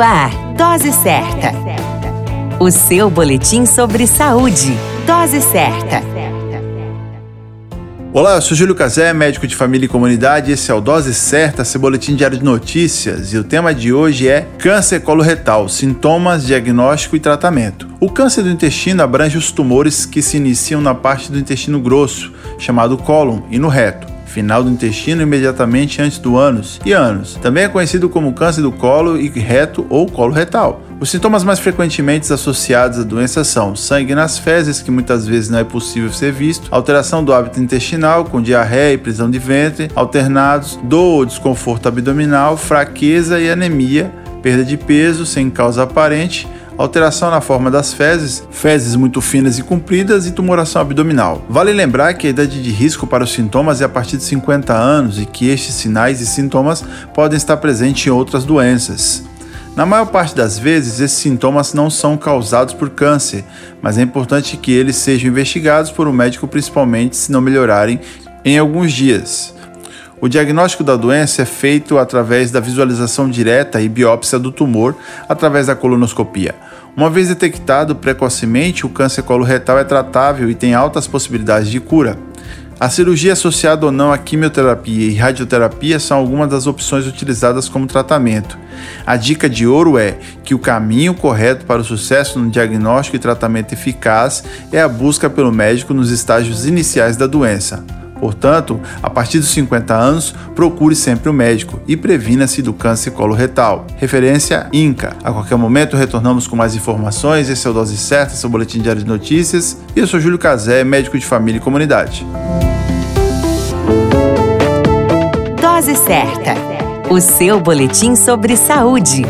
Ar, Dose Certa. O seu boletim sobre saúde. Dose Certa. Olá, eu sou Júlio Cazé, médico de família e comunidade. Esse é o Dose Certa, seu boletim diário de notícias. E o tema de hoje é câncer coloretal, sintomas, diagnóstico e tratamento. O câncer do intestino abrange os tumores que se iniciam na parte do intestino grosso, chamado cólon, e no reto final do intestino imediatamente antes do ânus e ânus. Também é conhecido como câncer do colo e reto ou colo retal. Os sintomas mais frequentemente associados à doença são sangue nas fezes, que muitas vezes não é possível ser visto, alteração do hábito intestinal, com diarreia e prisão de ventre, alternados, dor ou desconforto abdominal, fraqueza e anemia, perda de peso sem causa aparente, alteração na forma das fezes, fezes muito finas e compridas e tumoração abdominal. Vale lembrar que a idade de risco para os sintomas é a partir de 50 anos e que estes sinais e sintomas podem estar presentes em outras doenças. Na maior parte das vezes, esses sintomas não são causados por câncer, mas é importante que eles sejam investigados por um médico, principalmente se não melhorarem em alguns dias. O diagnóstico da doença é feito através da visualização direta e biópsia do tumor através da colonoscopia. Uma vez detectado precocemente, o câncer coloretal é tratável e tem altas possibilidades de cura. A cirurgia associada ou não à quimioterapia e radioterapia são algumas das opções utilizadas como tratamento. A dica de ouro é que o caminho correto para o sucesso no diagnóstico e tratamento eficaz é a busca pelo médico nos estágios iniciais da doença. Portanto, a partir dos 50 anos, procure sempre o um médico e previna-se do câncer coloretal. Referência INCA. A qualquer momento retornamos com mais informações. Esse é o Dose Certa, seu boletim diário de notícias. E eu sou Júlio Cazé, médico de família e comunidade. Dose Certa. O seu boletim sobre saúde.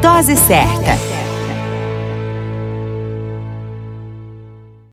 Dose Certa.